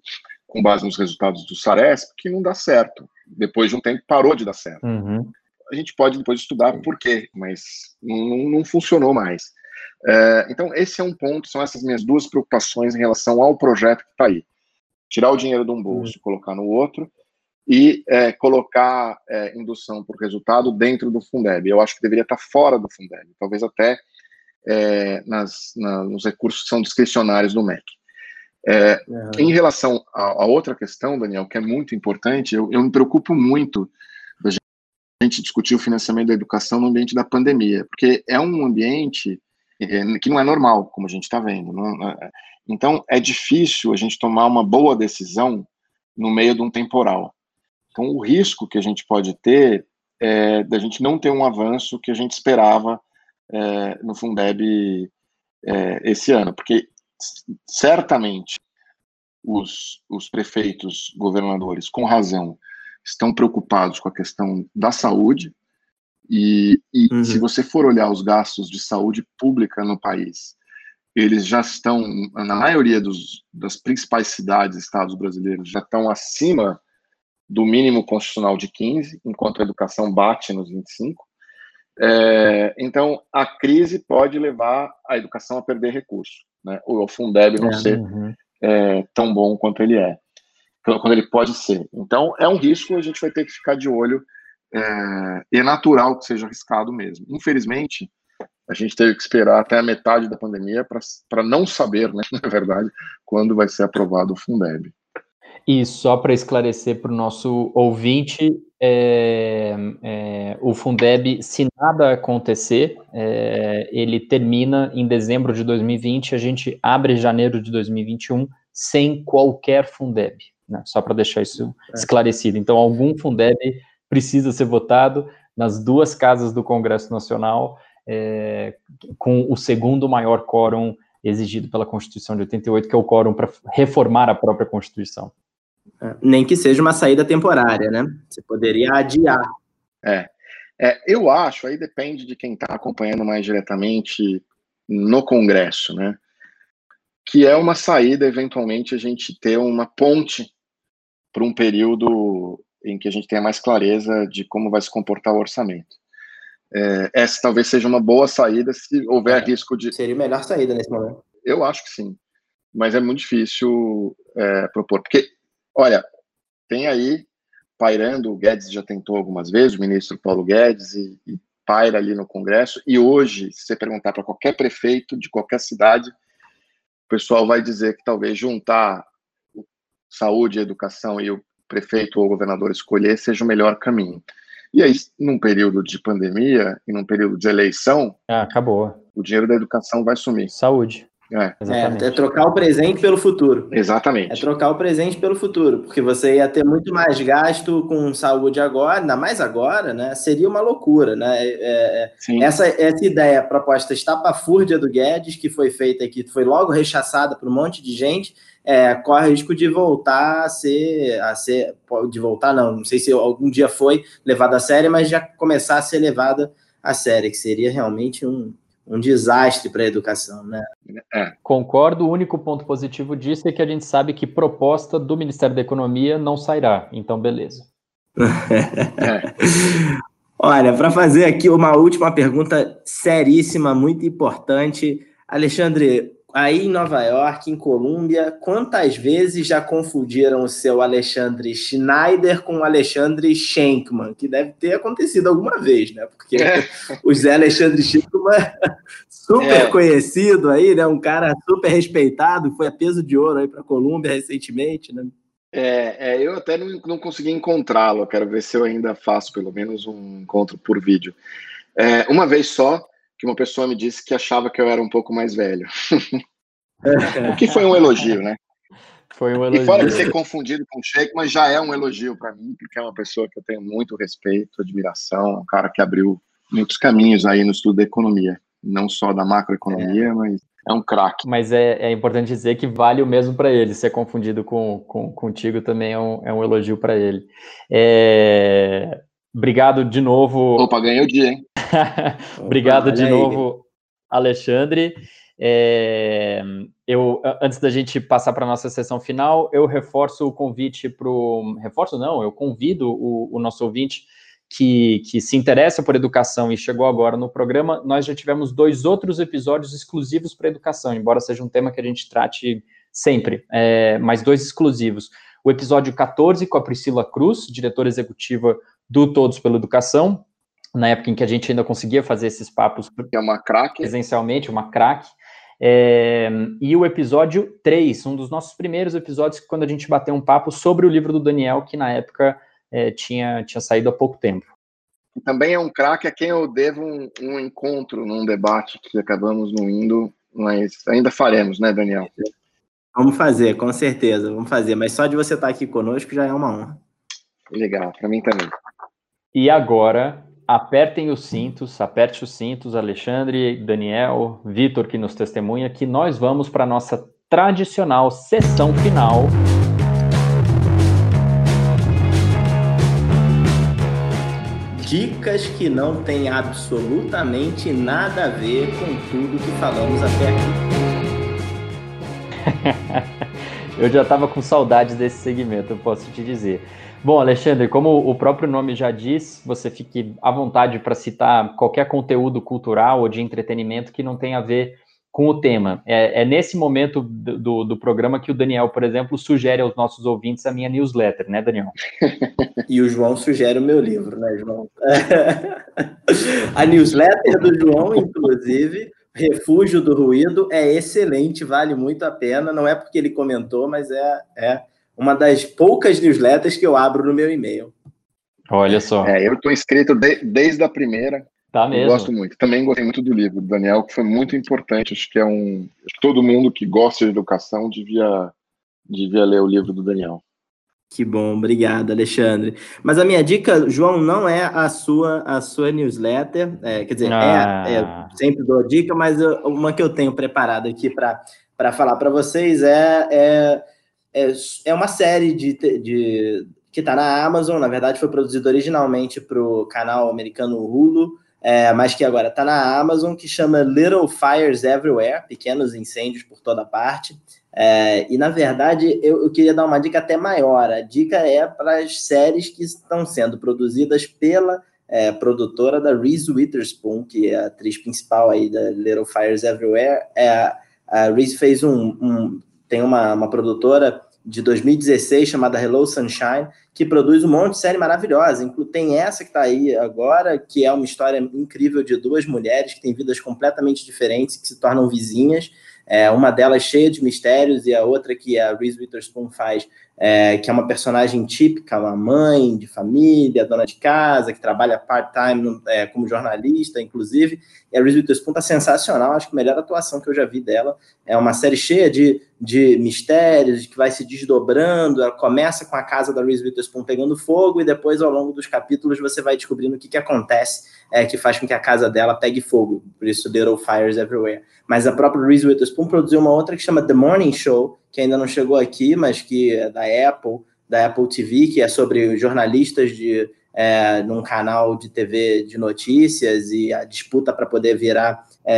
com base nos resultados do Saresp, que não dá certo. depois de um tempo parou de dar certo. Uhum. A gente pode depois estudar por quê, mas não, não funcionou mais. É, então, esse é um ponto, são essas minhas duas preocupações em relação ao projeto que está aí. Tirar o dinheiro de um bolso, uhum. colocar no outro, e é, colocar é, indução por resultado dentro do Fundeb. Eu acho que deveria estar tá fora do Fundeb, talvez até é, nas, na, nos recursos que são discricionários do MEC. É, uhum. Em relação a, a, outra questão, Daniel, que é muito importante, eu, eu me preocupo muito da gente discutir o financiamento da educação no ambiente da pandemia, porque é um ambiente é, que não é normal, como a gente está vendo. Não, é, então, é difícil a gente tomar uma boa decisão no meio de um temporal. Então, o risco que a gente pode ter é da gente não ter um avanço que a gente esperava é, no Fundeb é, esse ano, porque certamente os, os prefeitos, governadores, com razão, estão preocupados com a questão da saúde, e, e uhum. se você for olhar os gastos de saúde pública no país, eles já estão, na maioria dos, das principais cidades e estados brasileiros, já estão acima do mínimo constitucional de 15, enquanto a educação bate nos 25. É, então, a crise pode levar a educação a perder recurso, né? o Fundeb não é, ser uhum. é, tão bom quanto ele é, quando ele pode ser. Então, é um risco, a gente vai ter que ficar de olho, é, e é natural que seja arriscado mesmo. Infelizmente, a gente teve que esperar até a metade da pandemia para não saber, né, na verdade, quando vai ser aprovado o Fundeb. E só para esclarecer para o nosso ouvinte, é, é, o Fundeb, se nada acontecer, é, ele termina em dezembro de 2020, a gente abre janeiro de 2021 sem qualquer Fundeb, né? só para deixar isso é. esclarecido. Então, algum Fundeb precisa ser votado nas duas casas do Congresso Nacional, é, com o segundo maior quórum exigido pela Constituição de 88, que é o quórum para reformar a própria Constituição. É, nem que seja uma saída temporária, né? Você poderia adiar. É. é eu acho, aí depende de quem está acompanhando mais diretamente no Congresso, né? Que é uma saída, eventualmente, a gente ter uma ponte para um período em que a gente tenha mais clareza de como vai se comportar o orçamento. É, essa talvez seja uma boa saída se houver é, risco de. Seria a melhor saída nesse momento. Eu acho que sim. Mas é muito difícil é, propor. Porque Olha, tem aí pairando, o Guedes já tentou algumas vezes, o ministro Paulo Guedes, e, e paira ali no Congresso. E hoje, se você perguntar para qualquer prefeito de qualquer cidade, o pessoal vai dizer que talvez juntar saúde educação e o prefeito ou o governador escolher seja o melhor caminho. E aí, num período de pandemia e num período de eleição, ah, acabou. O dinheiro da educação vai sumir. Saúde. É. é, é, trocar o presente pelo futuro. Exatamente. É trocar o presente pelo futuro, porque você ia ter muito mais gasto com saúde agora, ainda mais agora, né? Seria uma loucura, né? É, é essa, essa ideia, proposta estapafúrdia do Guedes, que foi feita aqui, foi logo rechaçada por um monte de gente, é, corre risco de voltar a ser, a ser, de voltar não, não sei se algum dia foi levada a sério, mas já começar a ser levada a sério, que seria realmente um, um desastre para a educação, né? É. Concordo. O único ponto positivo disso é que a gente sabe que proposta do Ministério da Economia não sairá. Então, beleza. é. Olha, para fazer aqui uma última pergunta seríssima, muito importante, Alexandre, aí em Nova York, em Colômbia, quantas vezes já confundiram o seu Alexandre Schneider com o Alexandre Schenkman? Que deve ter acontecido alguma vez, né? Porque é. o Zé Alexandre Schenkman, super é. conhecido aí, né? Um cara super respeitado, foi a peso de ouro aí para a Colômbia recentemente, né? É, é, eu até não, não consegui encontrá-lo. Quero ver se eu ainda faço pelo menos um encontro por vídeo. É, uma vez só, que uma pessoa me disse que achava que eu era um pouco mais velho. o que foi um elogio, né? Foi um elogio. E fora de ser confundido com o Sheik, mas já é um elogio para mim, porque é uma pessoa que eu tenho muito respeito, admiração, um cara que abriu muitos caminhos aí no estudo da economia, não só da macroeconomia, é. mas é um craque. Mas é, é, importante dizer que vale o mesmo para ele. Ser confundido com, com, contigo também é um, é um elogio para ele. É... Obrigado de novo. Opa, ganhei o dia, hein? Obrigado Opa, de novo, Alexandre. É, eu, antes da gente passar para a nossa sessão final, eu reforço o convite para o. Reforço não, eu convido o, o nosso ouvinte que, que, se interessa por educação e chegou agora no programa, nós já tivemos dois outros episódios exclusivos para educação, embora seja um tema que a gente trate sempre, é, mas dois exclusivos. O episódio 14 com a Priscila Cruz, diretora executiva do Todos pela Educação, na época em que a gente ainda conseguia fazer esses papos é uma craque. presencialmente, uma craque. É, e o episódio 3, um dos nossos primeiros episódios, quando a gente bateu um papo sobre o livro do Daniel, que na época é, tinha, tinha saído há pouco tempo. Também é um craque a quem eu devo um, um, encontro num debate que acabamos não indo, mas ainda faremos, né, Daniel? Vamos fazer, com certeza, vamos fazer. Mas só de você estar aqui conosco já é uma honra. Legal, para mim também. E agora, apertem os cintos, aperte os cintos, Alexandre, Daniel, Vitor, que nos testemunha, que nós vamos para a nossa tradicional sessão final. Dicas que não têm absolutamente nada a ver com tudo que falamos até aqui. eu já estava com saudades desse segmento, eu posso te dizer. Bom, Alexandre, como o próprio nome já diz, você fique à vontade para citar qualquer conteúdo cultural ou de entretenimento que não tenha a ver com o tema. É, é nesse momento do, do, programa que o Daniel, por exemplo, sugere aos nossos ouvintes a minha newsletter, né, Daniel? e o João sugere o meu livro, né, João? a newsletter do João, inclusive, Refúgio do Ruído, é excelente, vale muito a pena. Não é porque ele comentou, mas é, é uma das poucas newsletters que eu abro no meu e-mail. Olha só. É, eu estou inscrito de, desde a primeira. Tá mesmo. Eu gosto muito. Também gostei muito do livro do Daniel, que foi muito importante. Acho que é um. todo mundo que gosta de educação devia, devia ler o livro do Daniel. Que bom, obrigado, Alexandre. Mas a minha dica, João, não é a sua a sua newsletter. É, quer dizer, é, ah. é, é, sempre dou a dica, mas eu, uma que eu tenho preparada aqui para falar para vocês é, é é, é uma série de, de que está na Amazon, na verdade foi produzido originalmente para o canal americano Hulu, é, mas que agora está na Amazon, que chama Little Fires Everywhere, pequenos incêndios por toda parte. É, e na verdade eu, eu, queria dar uma dica até maior. A dica é para as séries que estão sendo produzidas pela é, produtora da Reese Witherspoon, que é a atriz principal aí da Little Fires Everywhere. É, a Reese fez um, um tem uma, uma produtora de 2016 chamada Hello Sunshine, que produz um monte de série maravilhosa. Tem essa que está aí agora, que é uma história incrível de duas mulheres que têm vidas completamente diferentes, que se tornam vizinhas. É, uma delas cheia de mistérios e a outra que a Reese Witherspoon faz é, que é uma personagem típica, uma mãe de família, dona de casa, que trabalha part-time é, como jornalista, inclusive. E a Reese Witherspoon está sensacional, acho que a melhor atuação que eu já vi dela. É uma série cheia de, de mistérios, que vai se desdobrando. Ela começa com a casa da Reese Witherspoon pegando fogo, e depois, ao longo dos capítulos, você vai descobrindo o que, que acontece é, que faz com que a casa dela pegue fogo. Por isso, Little Fires Everywhere. Mas a própria Reese Witherspoon produziu uma outra que chama The Morning Show, que ainda não chegou aqui, mas que é da Apple, da Apple TV, que é sobre jornalistas de é, num canal de TV de notícias e a disputa para poder virar é,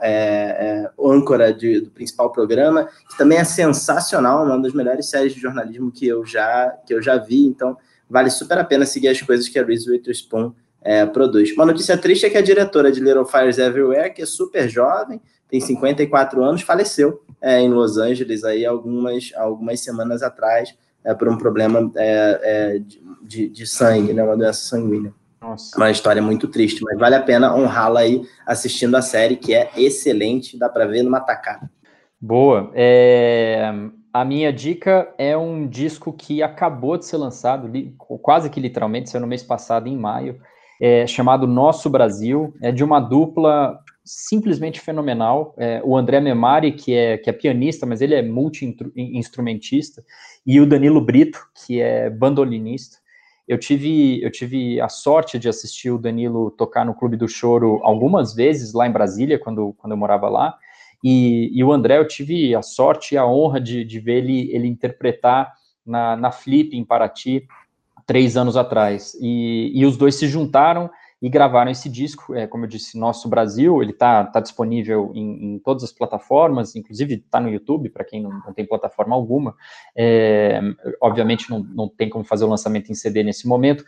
é, é, âncora de, do principal programa, que também é sensacional, uma das melhores séries de jornalismo que eu já, que eu já vi, então vale super a pena seguir as coisas que a Reese Witherspoon é, produz. Uma notícia triste é que a diretora de Little Fires Everywhere, que é super jovem, tem 54 anos, faleceu é, em Los Angeles aí algumas, algumas semanas atrás é, por um problema é, é de, de, sangue, né, uma doença sanguínea. Nossa. Uma história muito triste, mas vale a pena honrá-la aí assistindo a série, que é excelente, dá para ver numa tacada. Boa. É, a minha dica é um disco que acabou de ser lançado, quase que literalmente, saiu no mês passado, em maio, é, chamado Nosso Brasil. É de uma dupla simplesmente fenomenal. É, o André Memari, que é, que é pianista, mas ele é multi-instrumentista, e o Danilo Brito, que é bandolinista. Eu tive, eu tive a sorte de assistir o Danilo tocar no Clube do Choro algumas vezes lá em Brasília, quando, quando eu morava lá, e, e o André, eu tive a sorte e a honra de, de ver ele, ele interpretar na, na Flip, em Paraty, três anos atrás. E, e os dois se juntaram e gravaram esse disco. É, como eu disse, Nosso Brasil, ele está tá disponível em, em, todas as plataformas, inclusive está no YouTube, para quem não, não, tem plataforma alguma. É, obviamente não, não tem como fazer o lançamento em CD nesse momento,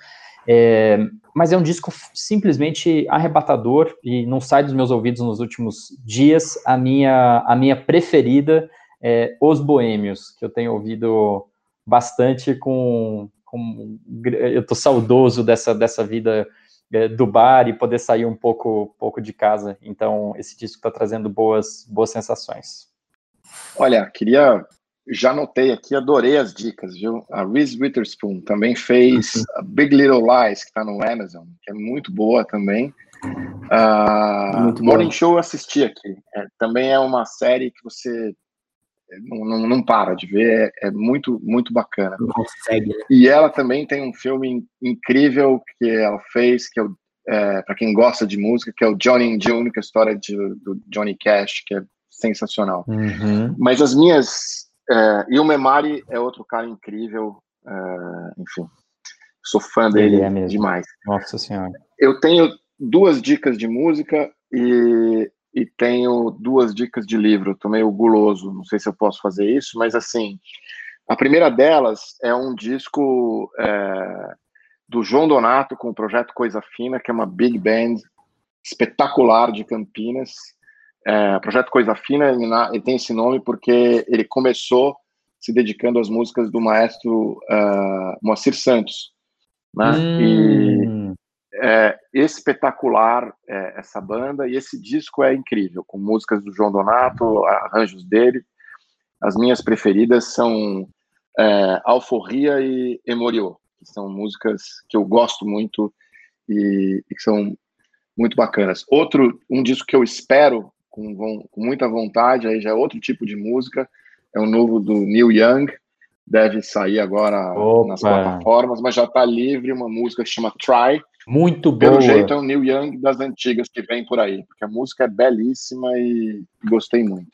é, mas é um disco simplesmente arrebatador e não sai dos meus ouvidos nos últimos dias. A minha, a minha preferida é Os Boêmios, que eu tenho ouvido bastante com. com eu tô saudoso dessa, dessa vida é, do bar e poder sair um pouco, pouco de casa. Então, esse disco está trazendo boas, boas sensações. Olha, queria já notei aqui, adorei as dicas, viu? A Reese Witherspoon também fez uhum. Big Little Lies, que está no Amazon, que é muito boa também. Uh, Morning Show eu assisti aqui. É, também é uma série que você não, não, não para de ver, é, é, muito, muito bacana. Consegue. Né? E ela também tem um filme incrível que ela fez, que é, é para quem gosta de música, que é o Johnny and June, que é a história de, do Johnny Cash, que é sensacional. Uhum. Mas as minhas é, e o Memari é outro cara incrível, é, enfim, sou fã dele é demais. Nossa Senhora. Eu tenho duas dicas de música e, e tenho duas dicas de livro. Tô meio guloso, não sei se eu posso fazer isso, mas assim, a primeira delas é um disco é, do João Donato com o projeto Coisa Fina, que é uma big band espetacular de Campinas. É, projeto Coisa Fina, ele tem esse nome porque ele começou se dedicando às músicas do maestro uh, Moacir Santos. Né? Hum. E é espetacular é, essa banda, e esse disco é incrível, com músicas do João Donato, arranjos dele. As minhas preferidas são é, Alforria e Emoriô, que são músicas que eu gosto muito e, e que são muito bacanas. Outro, um disco que eu espero com, com muita vontade, aí já é outro tipo de música, é o novo do Neil Young, deve sair agora Opa. nas plataformas, mas já está livre, uma música que chama Try. Muito boa. Pelo jeito é o Neil Young das antigas que vem por aí, porque a música é belíssima e gostei muito.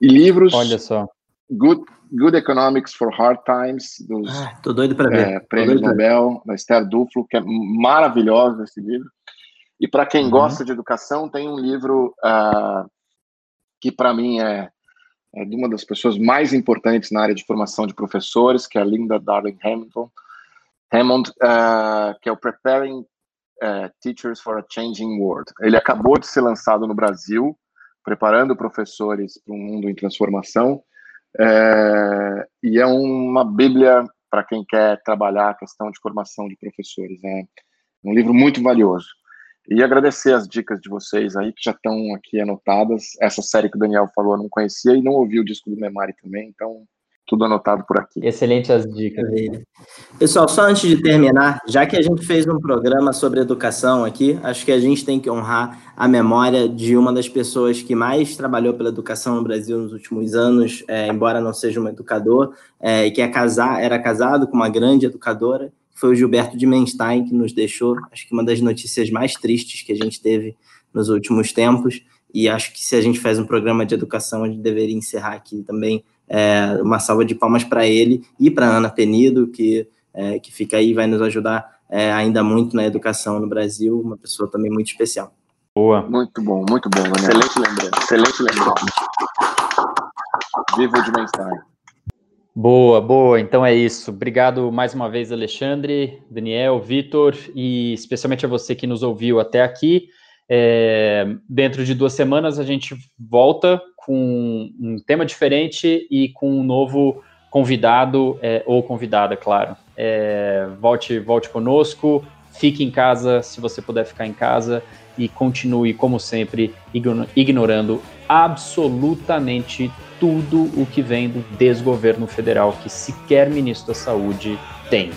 E livros. Olha só. Good, Good Economics for Hard Times, dos ah, tô doido para ver. É, Prêmio Nobel, da Esther Duflo, que é maravilhoso esse livro. E para quem uhum. gosta de educação, tem um livro uh, que, para mim, é, é de uma das pessoas mais importantes na área de formação de professores, que é a Linda Darling Hamilton, Hammond, uh, que é o Preparing uh, Teachers for a Changing World. Ele acabou de ser lançado no Brasil, preparando professores para um mundo em transformação, uh, e é uma bíblia para quem quer trabalhar a questão de formação de professores. É um livro muito valioso. E agradecer as dicas de vocês aí, que já estão aqui anotadas. Essa série que o Daniel falou eu não conhecia e não ouvi o disco do Memari também, então tudo anotado por aqui. Excelente as dicas. Pessoal, só antes de terminar, já que a gente fez um programa sobre educação aqui, acho que a gente tem que honrar a memória de uma das pessoas que mais trabalhou pela educação no Brasil nos últimos anos, é, embora não seja um educador, é, que é casar, era casado com uma grande educadora, foi o Gilberto de Menstein que nos deixou, acho que uma das notícias mais tristes que a gente teve nos últimos tempos, e acho que se a gente faz um programa de educação, a gente deveria encerrar aqui também é, uma salva de palmas para ele e para Ana Penido, que, é, que fica aí e vai nos ajudar é, ainda muito na educação no Brasil, uma pessoa também muito especial. Boa. Muito bom, muito bom, Daniel. Excelente lembrança. Excelente lembrança. Viva o de Menstein. Boa, boa. Então é isso. Obrigado mais uma vez, Alexandre, Daniel, Vitor e especialmente a você que nos ouviu até aqui. É, dentro de duas semanas a gente volta com um tema diferente e com um novo convidado é, ou convidada, claro. É, volte, volte conosco. Fique em casa se você puder ficar em casa e continue, como sempre, ignorando absolutamente tudo o que vem do desgoverno federal que sequer ministro da Saúde tem.